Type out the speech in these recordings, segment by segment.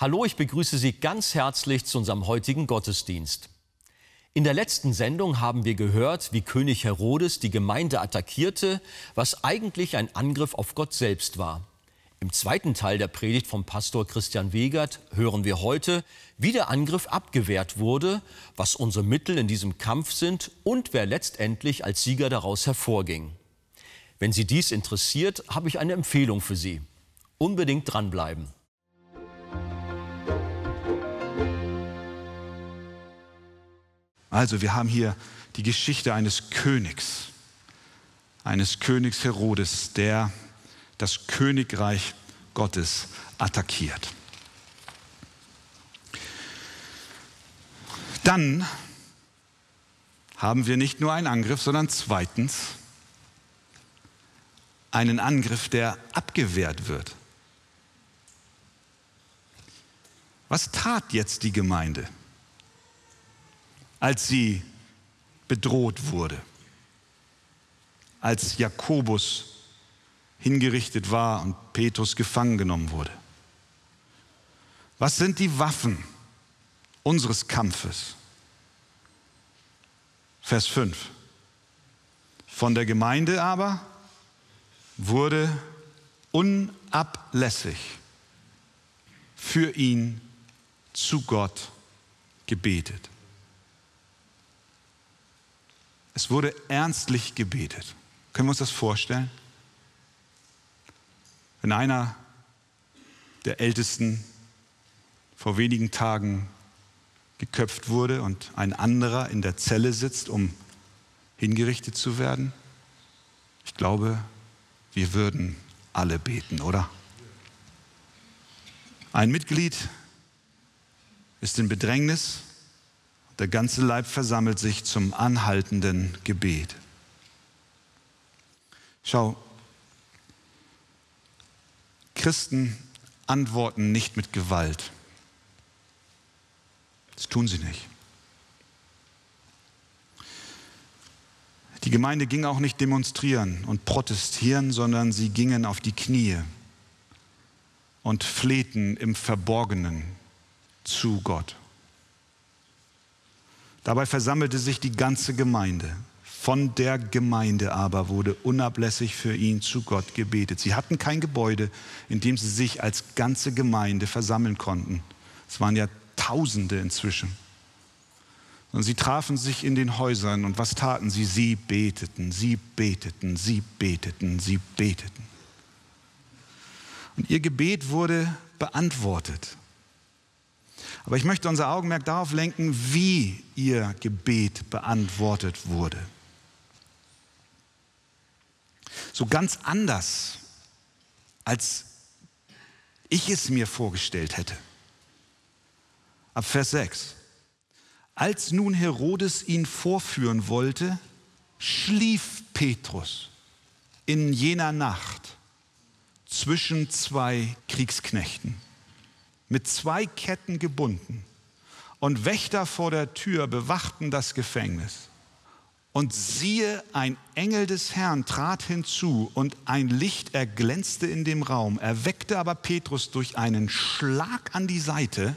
Hallo, ich begrüße Sie ganz herzlich zu unserem heutigen Gottesdienst. In der letzten Sendung haben wir gehört, wie König Herodes die Gemeinde attackierte, was eigentlich ein Angriff auf Gott selbst war. Im zweiten Teil der Predigt vom Pastor Christian Wegert hören wir heute, wie der Angriff abgewehrt wurde, was unsere Mittel in diesem Kampf sind und wer letztendlich als Sieger daraus hervorging. Wenn Sie dies interessiert, habe ich eine Empfehlung für Sie. Unbedingt dranbleiben. Also wir haben hier die Geschichte eines Königs, eines Königs Herodes, der das Königreich Gottes attackiert. Dann haben wir nicht nur einen Angriff, sondern zweitens einen Angriff, der abgewehrt wird. Was tat jetzt die Gemeinde? Als sie bedroht wurde, als Jakobus hingerichtet war und Petrus gefangen genommen wurde. Was sind die Waffen unseres Kampfes? Vers 5. Von der Gemeinde aber wurde unablässig für ihn zu Gott gebetet. Es wurde ernstlich gebetet. Können wir uns das vorstellen? Wenn einer der Ältesten vor wenigen Tagen geköpft wurde und ein anderer in der Zelle sitzt, um hingerichtet zu werden, ich glaube, wir würden alle beten, oder? Ein Mitglied ist in Bedrängnis der ganze Leib versammelt sich zum anhaltenden Gebet. Schau, Christen antworten nicht mit Gewalt. Das tun sie nicht. Die Gemeinde ging auch nicht demonstrieren und protestieren, sondern sie gingen auf die Knie und flehten im Verborgenen zu Gott. Dabei versammelte sich die ganze Gemeinde. Von der Gemeinde aber wurde unablässig für ihn zu Gott gebetet. Sie hatten kein Gebäude, in dem sie sich als ganze Gemeinde versammeln konnten. Es waren ja Tausende inzwischen. Und sie trafen sich in den Häusern und was taten sie? Sie beteten, sie beteten, sie beteten, sie beteten. Und ihr Gebet wurde beantwortet. Aber ich möchte unser Augenmerk darauf lenken, wie ihr Gebet beantwortet wurde. So ganz anders, als ich es mir vorgestellt hätte. Ab Vers 6. Als nun Herodes ihn vorführen wollte, schlief Petrus in jener Nacht zwischen zwei Kriegsknechten mit zwei Ketten gebunden. Und Wächter vor der Tür bewachten das Gefängnis. Und siehe, ein Engel des Herrn trat hinzu und ein Licht erglänzte in dem Raum, erweckte aber Petrus durch einen Schlag an die Seite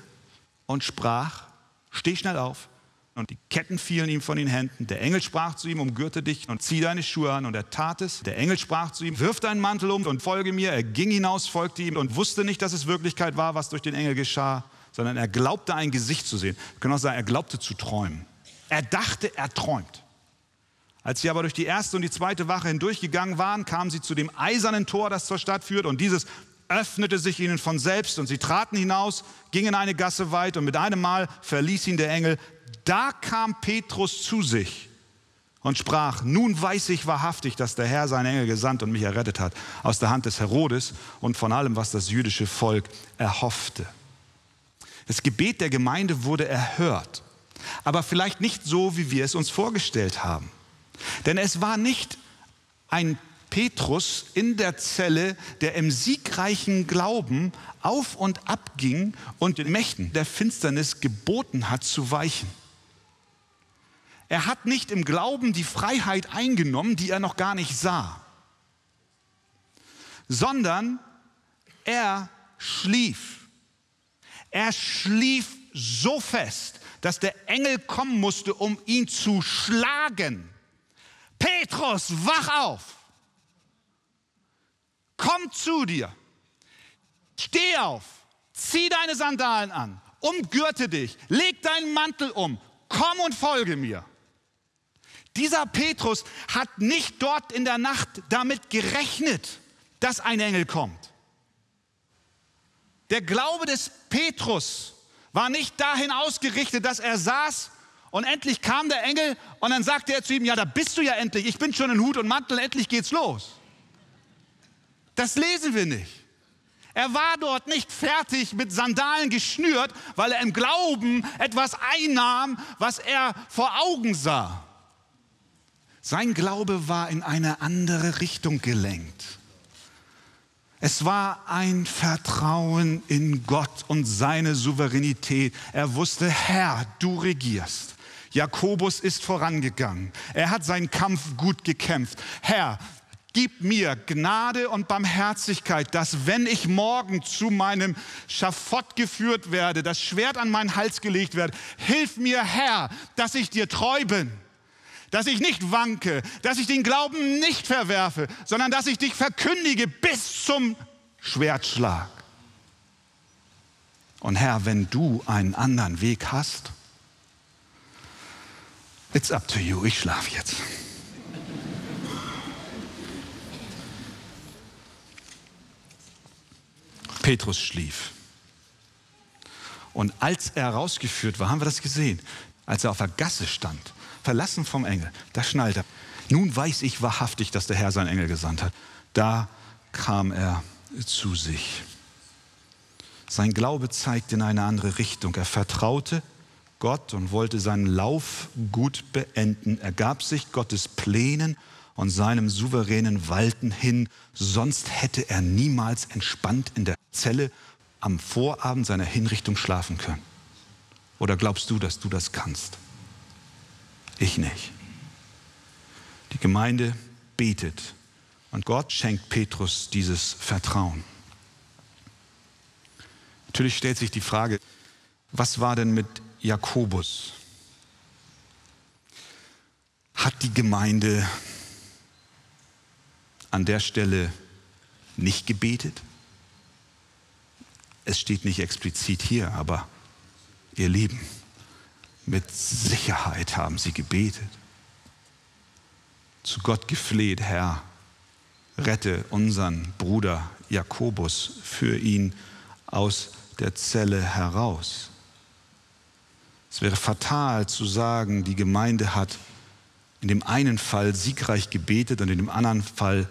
und sprach, steh schnell auf, und die Ketten fielen ihm von den Händen. Der Engel sprach zu ihm, umgürte dich und zieh deine Schuhe an. Und er tat es. Der Engel sprach zu ihm, wirf deinen Mantel um und folge mir. Er ging hinaus, folgte ihm und wusste nicht, dass es Wirklichkeit war, was durch den Engel geschah, sondern er glaubte ein Gesicht zu sehen. Wir können auch sagen, er glaubte zu träumen. Er dachte, er träumt. Als sie aber durch die erste und die zweite Wache hindurchgegangen waren, kamen sie zu dem eisernen Tor, das zur Stadt führt. Und dieses öffnete sich ihnen von selbst und sie traten hinaus, gingen eine Gasse weit und mit einem Mal verließ ihn der Engel. Da kam Petrus zu sich und sprach, nun weiß ich wahrhaftig, dass der Herr seinen Engel gesandt und mich errettet hat aus der Hand des Herodes und von allem, was das jüdische Volk erhoffte. Das Gebet der Gemeinde wurde erhört, aber vielleicht nicht so, wie wir es uns vorgestellt haben. Denn es war nicht ein Petrus in der Zelle, der im siegreichen Glauben auf und ab ging und den Mächten der Finsternis geboten hat zu weichen. Er hat nicht im Glauben die Freiheit eingenommen, die er noch gar nicht sah, sondern er schlief. Er schlief so fest, dass der Engel kommen musste, um ihn zu schlagen. Petrus, wach auf! Komm zu dir! Steh auf! Zieh deine Sandalen an! Umgürte dich! Leg deinen Mantel um! Komm und folge mir! Dieser Petrus hat nicht dort in der Nacht damit gerechnet, dass ein Engel kommt. Der Glaube des Petrus war nicht dahin ausgerichtet, dass er saß und endlich kam der Engel und dann sagte er zu ihm, ja, da bist du ja endlich, ich bin schon in Hut und Mantel, endlich geht's los. Das lesen wir nicht. Er war dort nicht fertig mit Sandalen geschnürt, weil er im Glauben etwas einnahm, was er vor Augen sah. Sein Glaube war in eine andere Richtung gelenkt. Es war ein Vertrauen in Gott und seine Souveränität. Er wusste, Herr, du regierst. Jakobus ist vorangegangen. Er hat seinen Kampf gut gekämpft. Herr, gib mir Gnade und Barmherzigkeit, dass wenn ich morgen zu meinem Schafott geführt werde, das Schwert an meinen Hals gelegt wird, hilf mir, Herr, dass ich dir treu bin dass ich nicht wanke, dass ich den Glauben nicht verwerfe, sondern dass ich dich verkündige bis zum Schwertschlag. Und Herr, wenn du einen anderen Weg hast, it's up to you, ich schlafe jetzt. Petrus schlief. Und als er rausgeführt war, haben wir das gesehen, als er auf der Gasse stand, verlassen vom Engel. Da schnallt er. Nun weiß ich wahrhaftig, dass der Herr seinen Engel gesandt hat. Da kam er zu sich. Sein Glaube zeigte in eine andere Richtung. Er vertraute Gott und wollte seinen Lauf gut beenden. Er gab sich Gottes Plänen und seinem souveränen Walten hin. Sonst hätte er niemals entspannt in der Zelle am Vorabend seiner Hinrichtung schlafen können. Oder glaubst du, dass du das kannst? Ich nicht. Die Gemeinde betet und Gott schenkt Petrus dieses Vertrauen. Natürlich stellt sich die Frage, was war denn mit Jakobus? Hat die Gemeinde an der Stelle nicht gebetet? Es steht nicht explizit hier, aber ihr Lieben, mit Sicherheit haben sie gebetet, zu Gott gefleht, Herr, rette unseren Bruder Jakobus, für ihn aus der Zelle heraus. Es wäre fatal zu sagen, die Gemeinde hat in dem einen Fall siegreich gebetet und in dem anderen Fall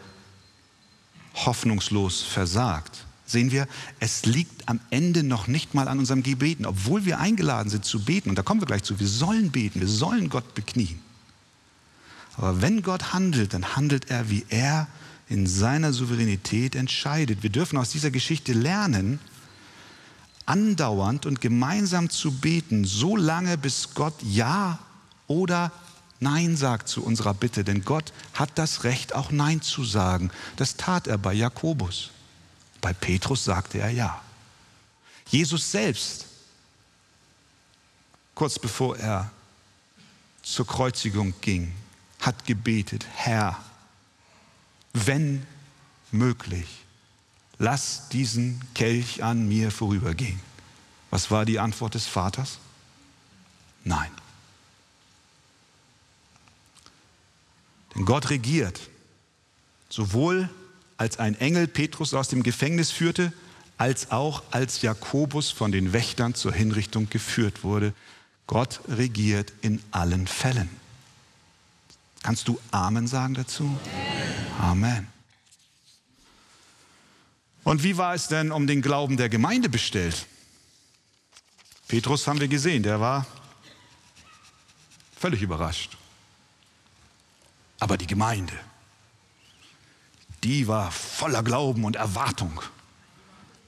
hoffnungslos versagt sehen wir, es liegt am Ende noch nicht mal an unserem Gebeten, obwohl wir eingeladen sind zu beten. Und da kommen wir gleich zu, wir sollen beten, wir sollen Gott beknien. Aber wenn Gott handelt, dann handelt er, wie er in seiner Souveränität entscheidet. Wir dürfen aus dieser Geschichte lernen, andauernd und gemeinsam zu beten, so lange bis Gott Ja oder Nein sagt zu unserer Bitte. Denn Gott hat das Recht, auch Nein zu sagen. Das tat er bei Jakobus. Bei Petrus sagte er ja. Jesus selbst, kurz bevor er zur Kreuzigung ging, hat gebetet, Herr, wenn möglich, lass diesen Kelch an mir vorübergehen. Was war die Antwort des Vaters? Nein. Denn Gott regiert sowohl als ein Engel Petrus aus dem Gefängnis führte, als auch als Jakobus von den Wächtern zur Hinrichtung geführt wurde. Gott regiert in allen Fällen. Kannst du Amen sagen dazu? Amen. Und wie war es denn um den Glauben der Gemeinde bestellt? Petrus haben wir gesehen, der war völlig überrascht. Aber die Gemeinde, die war voller Glauben und Erwartung,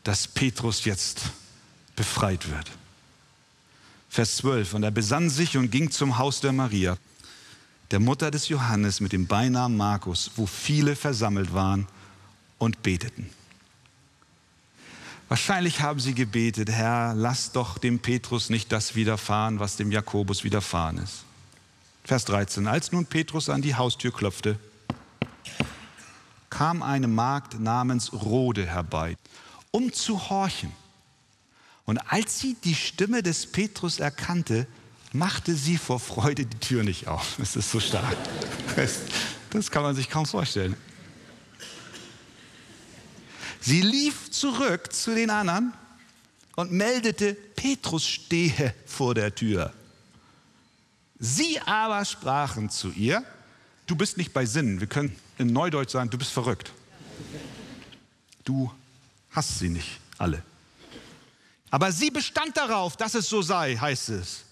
dass Petrus jetzt befreit wird. Vers 12. Und er besann sich und ging zum Haus der Maria, der Mutter des Johannes mit dem Beinamen Markus, wo viele versammelt waren und beteten. Wahrscheinlich haben sie gebetet, Herr, lass doch dem Petrus nicht das widerfahren, was dem Jakobus widerfahren ist. Vers 13. Als nun Petrus an die Haustür klopfte, kam eine Magd namens Rode herbei, um zu horchen. Und als sie die Stimme des Petrus erkannte, machte sie vor Freude die Tür nicht auf. Das ist so stark. Das kann man sich kaum vorstellen. Sie lief zurück zu den anderen und meldete, Petrus stehe vor der Tür. Sie aber sprachen zu ihr, du bist nicht bei Sinnen. Wir können in Neudeutsch sagen, du bist verrückt. Du hast sie nicht alle. Aber sie bestand darauf, dass es so sei, heißt es.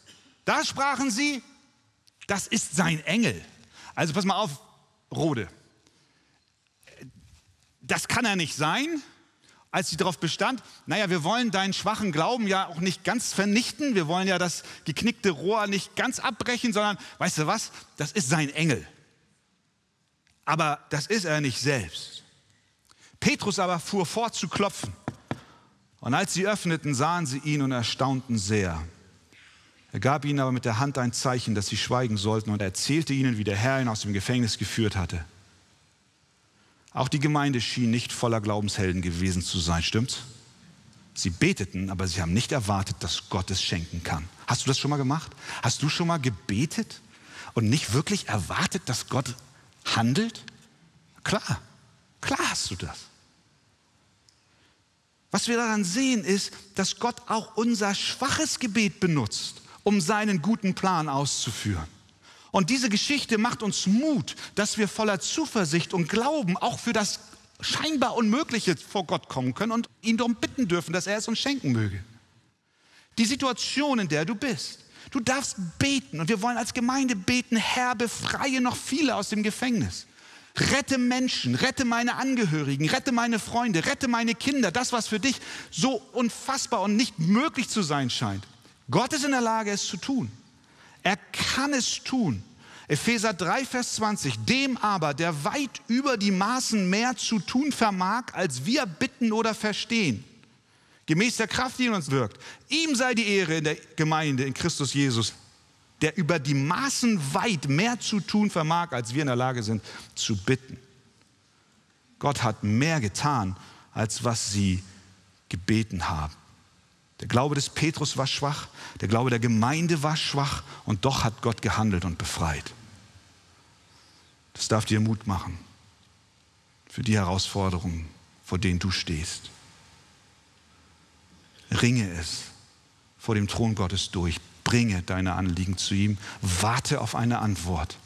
Da sprachen sie, das ist sein Engel. Also pass mal auf, Rode. Das kann er nicht sein. Als sie darauf bestand, naja, wir wollen deinen schwachen Glauben ja auch nicht ganz vernichten, wir wollen ja das geknickte Rohr nicht ganz abbrechen, sondern, weißt du was, das ist sein Engel. Aber das ist er nicht selbst. Petrus aber fuhr fort zu klopfen. Und als sie öffneten, sahen sie ihn und erstaunten sehr. Er gab ihnen aber mit der Hand ein Zeichen, dass sie schweigen sollten und erzählte ihnen, wie der Herr ihn aus dem Gefängnis geführt hatte. Auch die Gemeinde schien nicht voller Glaubenshelden gewesen zu sein, stimmt's? Sie beteten, aber sie haben nicht erwartet, dass Gott es schenken kann. Hast du das schon mal gemacht? Hast du schon mal gebetet und nicht wirklich erwartet, dass Gott handelt? Klar, klar hast du das. Was wir daran sehen, ist, dass Gott auch unser schwaches Gebet benutzt um seinen guten Plan auszuführen. Und diese Geschichte macht uns Mut, dass wir voller Zuversicht und Glauben auch für das scheinbar Unmögliche vor Gott kommen können und ihn darum bitten dürfen, dass er es uns schenken möge. Die Situation, in der du bist. Du darfst beten und wir wollen als Gemeinde beten, Herr, befreie noch viele aus dem Gefängnis. Rette Menschen, rette meine Angehörigen, rette meine Freunde, rette meine Kinder, das, was für dich so unfassbar und nicht möglich zu sein scheint. Gott ist in der Lage, es zu tun. Er kann es tun. Epheser 3, Vers 20. Dem aber, der weit über die Maßen mehr zu tun vermag, als wir bitten oder verstehen, gemäß der Kraft, die in uns wirkt. Ihm sei die Ehre in der Gemeinde in Christus Jesus, der über die Maßen weit mehr zu tun vermag, als wir in der Lage sind zu bitten. Gott hat mehr getan, als was sie gebeten haben. Der Glaube des Petrus war schwach, der Glaube der Gemeinde war schwach und doch hat Gott gehandelt und befreit. Das darf dir Mut machen für die Herausforderungen, vor denen du stehst. Ringe es vor dem Thron Gottes durch, bringe deine Anliegen zu ihm, warte auf eine Antwort.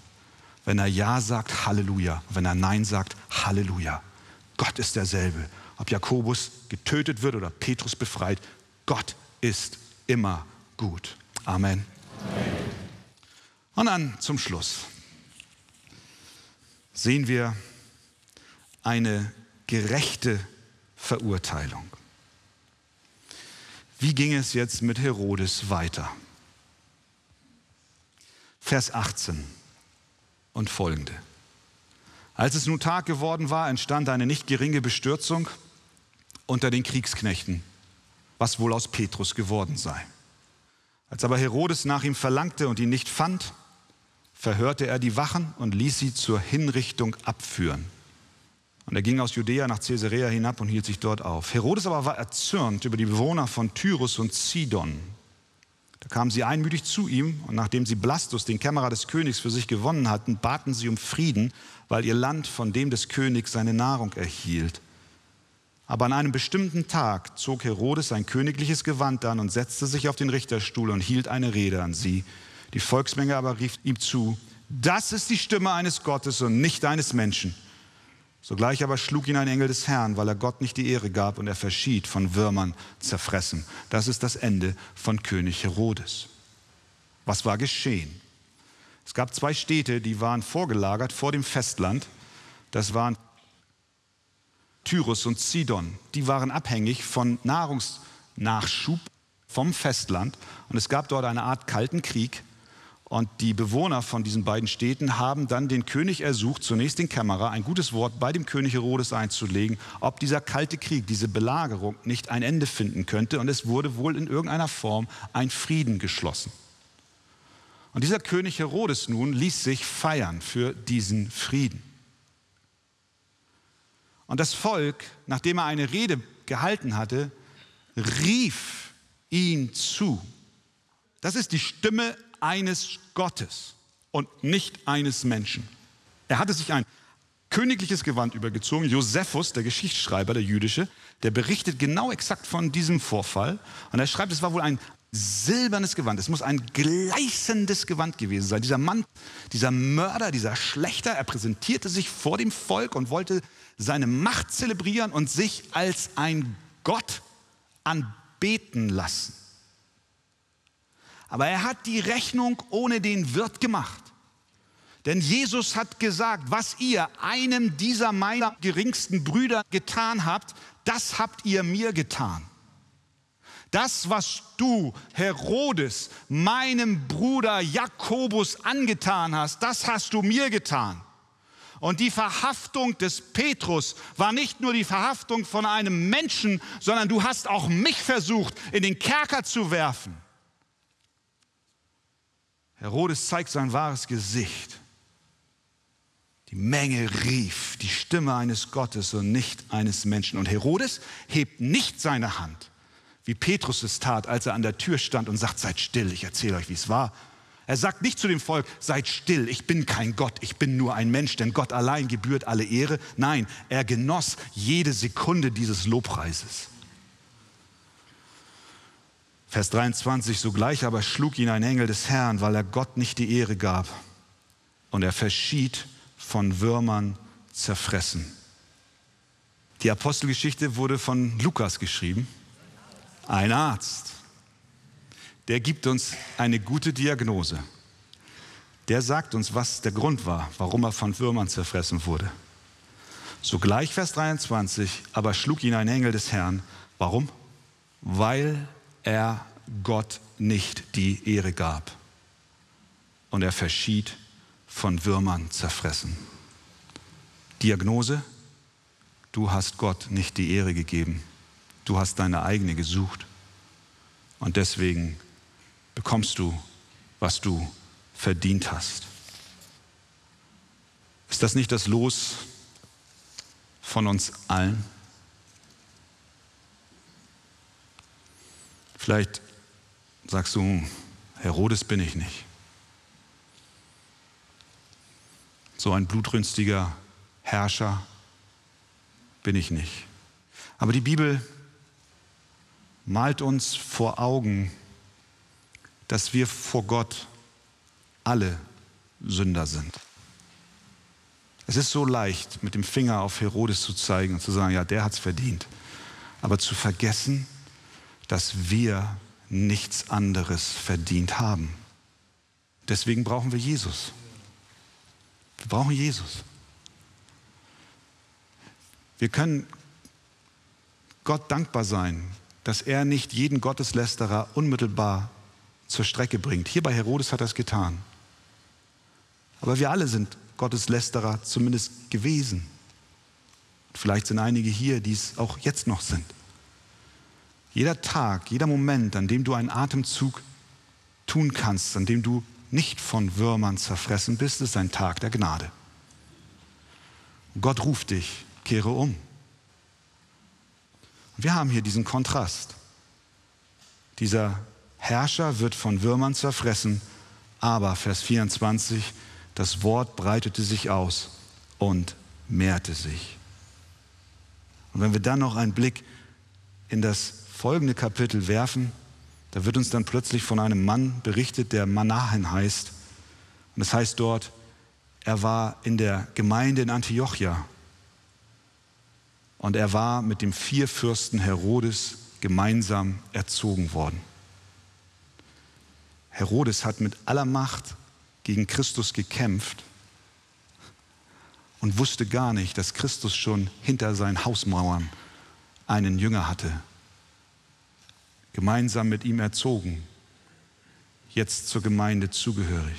Wenn er Ja sagt, Halleluja. Wenn er Nein sagt, Halleluja. Gott ist derselbe. Ob Jakobus getötet wird oder Petrus befreit, Gott ist immer gut. Amen. Amen. Und dann zum Schluss sehen wir eine gerechte Verurteilung. Wie ging es jetzt mit Herodes weiter? Vers 18 und folgende. Als es nun Tag geworden war, entstand eine nicht geringe Bestürzung unter den Kriegsknechten was wohl aus Petrus geworden sei. Als aber Herodes nach ihm verlangte und ihn nicht fand, verhörte er die Wachen und ließ sie zur Hinrichtung abführen. Und er ging aus Judäa nach Caesarea hinab und hielt sich dort auf. Herodes aber war erzürnt über die Bewohner von Tyrus und Sidon. Da kamen sie einmütig zu ihm und nachdem sie Blastus, den Kämmerer des Königs, für sich gewonnen hatten, baten sie um Frieden, weil ihr Land von dem des Königs seine Nahrung erhielt. Aber an einem bestimmten Tag zog Herodes sein königliches Gewand an und setzte sich auf den Richterstuhl und hielt eine Rede an sie. Die Volksmenge aber rief ihm zu, das ist die Stimme eines Gottes und nicht eines Menschen. Sogleich aber schlug ihn ein Engel des Herrn, weil er Gott nicht die Ehre gab und er verschied von Würmern zerfressen. Das ist das Ende von König Herodes. Was war geschehen? Es gab zwei Städte, die waren vorgelagert vor dem Festland. Das waren Tyrus und Sidon, die waren abhängig von Nahrungsnachschub vom Festland und es gab dort eine Art kalten Krieg Und die Bewohner von diesen beiden Städten haben dann den König ersucht, zunächst den Kämmerer, ein gutes Wort bei dem König Herodes einzulegen, ob dieser kalte Krieg, diese Belagerung nicht ein Ende finden könnte. Und es wurde wohl in irgendeiner Form ein Frieden geschlossen. Und dieser König Herodes nun ließ sich feiern für diesen Frieden. Und das Volk, nachdem er eine Rede gehalten hatte, rief ihn zu. Das ist die Stimme eines Gottes und nicht eines Menschen. Er hatte sich ein königliches Gewand übergezogen. Josephus, der Geschichtsschreiber, der jüdische, der berichtet genau exakt von diesem Vorfall. Und er schreibt, es war wohl ein silbernes Gewand. Es muss ein gleißendes Gewand gewesen sein. Dieser Mann, dieser Mörder, dieser Schlechter, er präsentierte sich vor dem Volk und wollte seine Macht zelebrieren und sich als ein Gott anbeten lassen. Aber er hat die Rechnung ohne den Wirt gemacht. Denn Jesus hat gesagt, was ihr einem dieser meiner geringsten Brüder getan habt, das habt ihr mir getan. Das, was du, Herodes, meinem Bruder Jakobus angetan hast, das hast du mir getan. Und die Verhaftung des Petrus war nicht nur die Verhaftung von einem Menschen, sondern du hast auch mich versucht, in den Kerker zu werfen. Herodes zeigt sein wahres Gesicht. Die Menge rief die Stimme eines Gottes und nicht eines Menschen. Und Herodes hebt nicht seine Hand, wie Petrus es tat, als er an der Tür stand und sagt, seid still, ich erzähle euch, wie es war. Er sagt nicht zu dem Volk, seid still, ich bin kein Gott, ich bin nur ein Mensch, denn Gott allein gebührt alle Ehre. Nein, er genoss jede Sekunde dieses Lobpreises. Vers 23, sogleich aber schlug ihn ein Engel des Herrn, weil er Gott nicht die Ehre gab. Und er verschied von Würmern zerfressen. Die Apostelgeschichte wurde von Lukas geschrieben, ein Arzt. Der gibt uns eine gute Diagnose. Der sagt uns, was der Grund war, warum er von Würmern zerfressen wurde. Sogleich Vers 23, aber schlug ihn ein Engel des Herrn. Warum? Weil er Gott nicht die Ehre gab. Und er verschied von Würmern zerfressen. Diagnose, du hast Gott nicht die Ehre gegeben. Du hast deine eigene gesucht. Und deswegen bekommst du, was du verdient hast. Ist das nicht das Los von uns allen? Vielleicht sagst du, Herodes bin ich nicht. So ein blutrünstiger Herrscher bin ich nicht. Aber die Bibel malt uns vor Augen, dass wir vor Gott alle Sünder sind. Es ist so leicht, mit dem Finger auf Herodes zu zeigen und zu sagen, ja, der hat es verdient. Aber zu vergessen, dass wir nichts anderes verdient haben. Deswegen brauchen wir Jesus. Wir brauchen Jesus. Wir können Gott dankbar sein, dass er nicht jeden Gotteslästerer unmittelbar zur Strecke bringt. Hier bei Herodes hat er es getan. Aber wir alle sind Gotteslästerer zumindest gewesen. Vielleicht sind einige hier, die es auch jetzt noch sind. Jeder Tag, jeder Moment, an dem du einen Atemzug tun kannst, an dem du nicht von Würmern zerfressen bist, ist ein Tag der Gnade. Gott ruft dich, kehre um. Wir haben hier diesen Kontrast. Dieser Herrscher wird von Würmern zerfressen, aber Vers 24, das Wort breitete sich aus und mehrte sich. Und wenn wir dann noch einen Blick in das folgende Kapitel werfen, da wird uns dann plötzlich von einem Mann berichtet, der Manahen heißt. Und das heißt dort, er war in der Gemeinde in Antiochia. Und er war mit dem Vierfürsten Herodes gemeinsam erzogen worden. Herodes hat mit aller Macht gegen Christus gekämpft und wusste gar nicht, dass Christus schon hinter seinen Hausmauern einen Jünger hatte, gemeinsam mit ihm erzogen. jetzt zur Gemeinde zugehörig.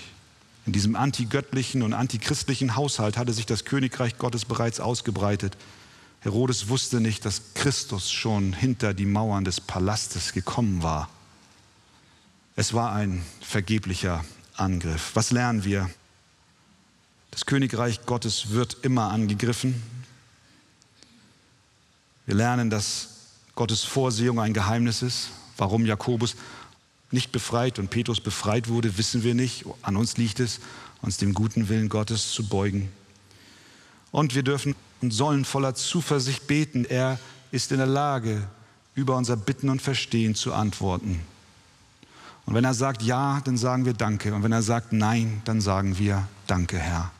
In diesem antigöttlichen und antichristlichen Haushalt hatte sich das Königreich Gottes bereits ausgebreitet. Herodes wusste nicht, dass Christus schon hinter die Mauern des Palastes gekommen war. Es war ein vergeblicher Angriff. Was lernen wir? Das Königreich Gottes wird immer angegriffen. Wir lernen, dass Gottes Vorsehung ein Geheimnis ist. Warum Jakobus nicht befreit und Petrus befreit wurde, wissen wir nicht. An uns liegt es, uns dem guten Willen Gottes zu beugen. Und wir dürfen und sollen voller Zuversicht beten. Er ist in der Lage, über unser Bitten und Verstehen zu antworten. Und wenn er sagt Ja, dann sagen wir Danke. Und wenn er sagt Nein, dann sagen wir Danke, Herr.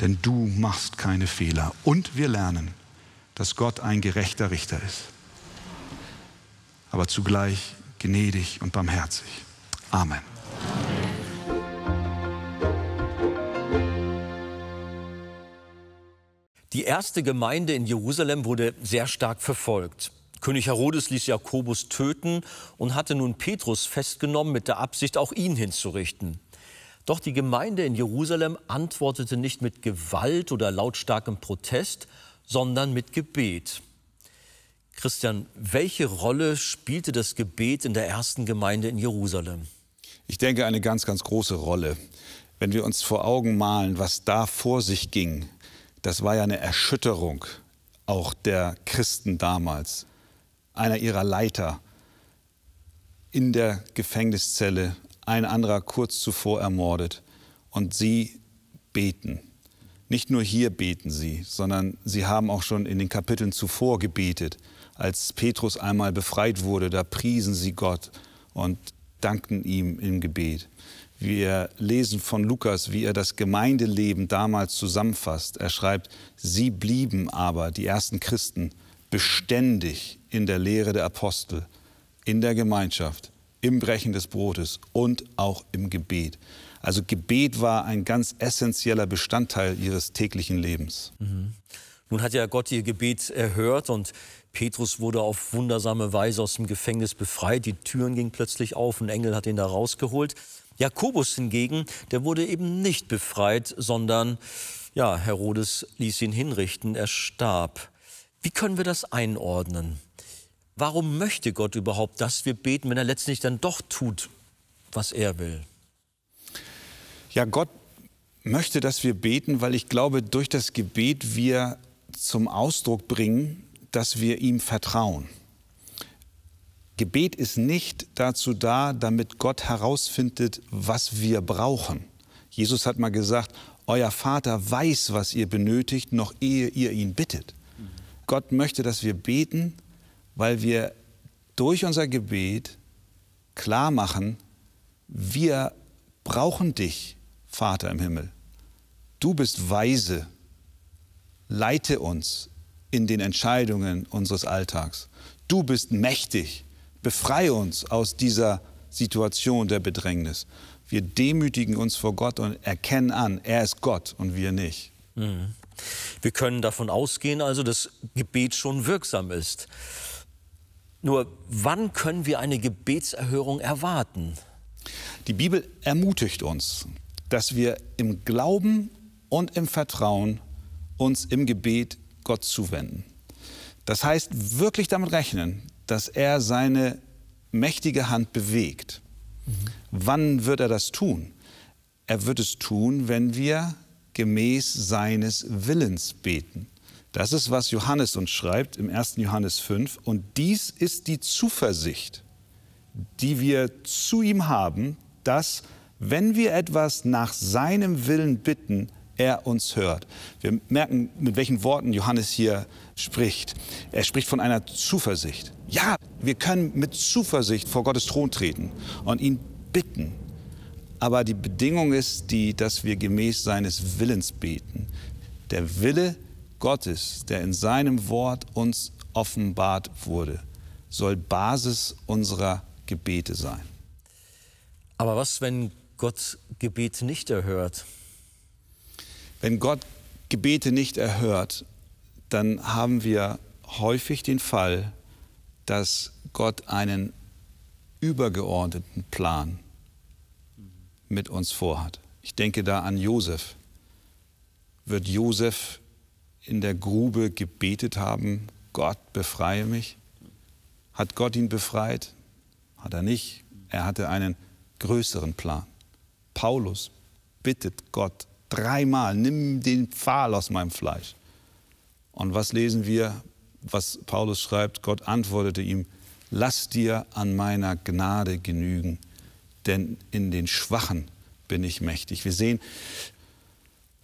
Denn du machst keine Fehler. Und wir lernen, dass Gott ein gerechter Richter ist. Aber zugleich gnädig und barmherzig. Amen. Die erste Gemeinde in Jerusalem wurde sehr stark verfolgt. König Herodes ließ Jakobus töten und hatte nun Petrus festgenommen mit der Absicht, auch ihn hinzurichten. Doch die Gemeinde in Jerusalem antwortete nicht mit Gewalt oder lautstarkem Protest, sondern mit Gebet. Christian, welche Rolle spielte das Gebet in der ersten Gemeinde in Jerusalem? Ich denke, eine ganz, ganz große Rolle. Wenn wir uns vor Augen malen, was da vor sich ging, das war ja eine Erschütterung auch der Christen damals. Einer ihrer Leiter in der Gefängniszelle, ein anderer kurz zuvor ermordet. Und sie beten. Nicht nur hier beten sie, sondern sie haben auch schon in den Kapiteln zuvor gebetet. Als Petrus einmal befreit wurde, da priesen sie Gott und dankten ihm im Gebet. Wir lesen von Lukas, wie er das Gemeindeleben damals zusammenfasst. Er schreibt, sie blieben aber, die ersten Christen, beständig in der Lehre der Apostel, in der Gemeinschaft, im Brechen des Brotes und auch im Gebet. Also Gebet war ein ganz essentieller Bestandteil ihres täglichen Lebens. Mhm. Nun hat ja Gott ihr Gebet erhört und Petrus wurde auf wundersame Weise aus dem Gefängnis befreit. Die Türen gingen plötzlich auf, ein Engel hat ihn da rausgeholt. Jakobus hingegen, der wurde eben nicht befreit, sondern ja, Herodes ließ ihn hinrichten, er starb. Wie können wir das einordnen? Warum möchte Gott überhaupt, dass wir beten, wenn er letztlich dann doch tut, was er will? Ja, Gott möchte, dass wir beten, weil ich glaube, durch das Gebet wir zum Ausdruck bringen, dass wir ihm vertrauen. Gebet ist nicht dazu da, damit Gott herausfindet, was wir brauchen. Jesus hat mal gesagt, euer Vater weiß, was ihr benötigt, noch ehe ihr ihn bittet. Mhm. Gott möchte, dass wir beten, weil wir durch unser Gebet klar machen, wir brauchen dich, Vater im Himmel. Du bist weise. Leite uns in den Entscheidungen unseres Alltags. Du bist mächtig. Befreie uns aus dieser Situation der Bedrängnis. Wir demütigen uns vor Gott und erkennen an, er ist Gott und wir nicht. Mhm. Wir können davon ausgehen, also, dass Gebet schon wirksam ist. Nur wann können wir eine Gebetserhörung erwarten? Die Bibel ermutigt uns, dass wir im Glauben und im Vertrauen uns im Gebet Gott zuwenden. Das heißt, wirklich damit rechnen, dass er seine mächtige Hand bewegt. Mhm. Wann wird er das tun? Er wird es tun, wenn wir gemäß seines Willens beten. Das ist, was Johannes uns schreibt im 1. Johannes 5. Und dies ist die Zuversicht, die wir zu ihm haben, dass, wenn wir etwas nach seinem Willen bitten, er uns hört. Wir merken, mit welchen Worten Johannes hier spricht. Er spricht von einer Zuversicht. Ja, wir können mit Zuversicht vor Gottes Thron treten und ihn bitten. Aber die Bedingung ist die, dass wir gemäß seines Willens beten. Der Wille Gottes, der in seinem Wort uns offenbart wurde, soll Basis unserer Gebete sein. Aber was, wenn Gott Gebete nicht erhört? Wenn Gott Gebete nicht erhört, dann haben wir häufig den Fall, dass Gott einen übergeordneten Plan mit uns vorhat. Ich denke da an Josef. Wird Josef in der Grube gebetet haben, Gott befreie mich? Hat Gott ihn befreit? Hat er nicht. Er hatte einen größeren Plan. Paulus bittet Gott dreimal, nimm den Pfahl aus meinem Fleisch. Und was lesen wir, was Paulus schreibt? Gott antwortete ihm, lass dir an meiner Gnade genügen, denn in den Schwachen bin ich mächtig. Wir sehen,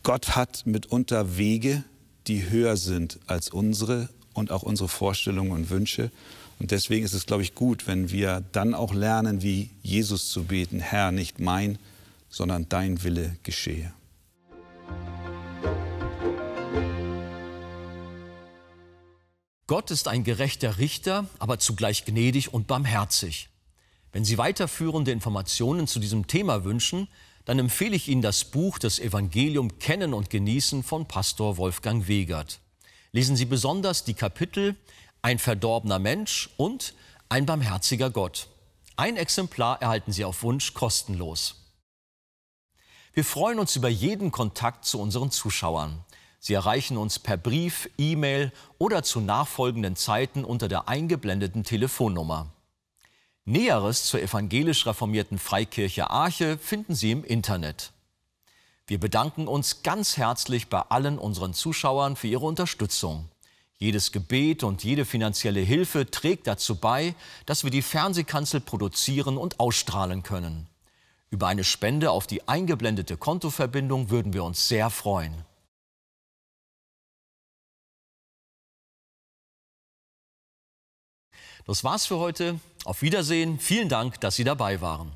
Gott hat mitunter Wege, die höher sind als unsere und auch unsere Vorstellungen und Wünsche. Und deswegen ist es, glaube ich, gut, wenn wir dann auch lernen, wie Jesus zu beten, Herr, nicht mein, sondern dein Wille geschehe. Gott ist ein gerechter Richter, aber zugleich gnädig und barmherzig. Wenn Sie weiterführende Informationen zu diesem Thema wünschen, dann empfehle ich Ihnen das Buch Das Evangelium Kennen und Genießen von Pastor Wolfgang Wegert. Lesen Sie besonders die Kapitel Ein verdorbener Mensch und Ein barmherziger Gott. Ein Exemplar erhalten Sie auf Wunsch kostenlos. Wir freuen uns über jeden Kontakt zu unseren Zuschauern. Sie erreichen uns per Brief, E-Mail oder zu nachfolgenden Zeiten unter der eingeblendeten Telefonnummer. Näheres zur evangelisch reformierten Freikirche Arche finden Sie im Internet. Wir bedanken uns ganz herzlich bei allen unseren Zuschauern für ihre Unterstützung. Jedes Gebet und jede finanzielle Hilfe trägt dazu bei, dass wir die Fernsehkanzel produzieren und ausstrahlen können. Über eine Spende auf die eingeblendete Kontoverbindung würden wir uns sehr freuen. Das war's für heute. Auf Wiedersehen. Vielen Dank, dass Sie dabei waren.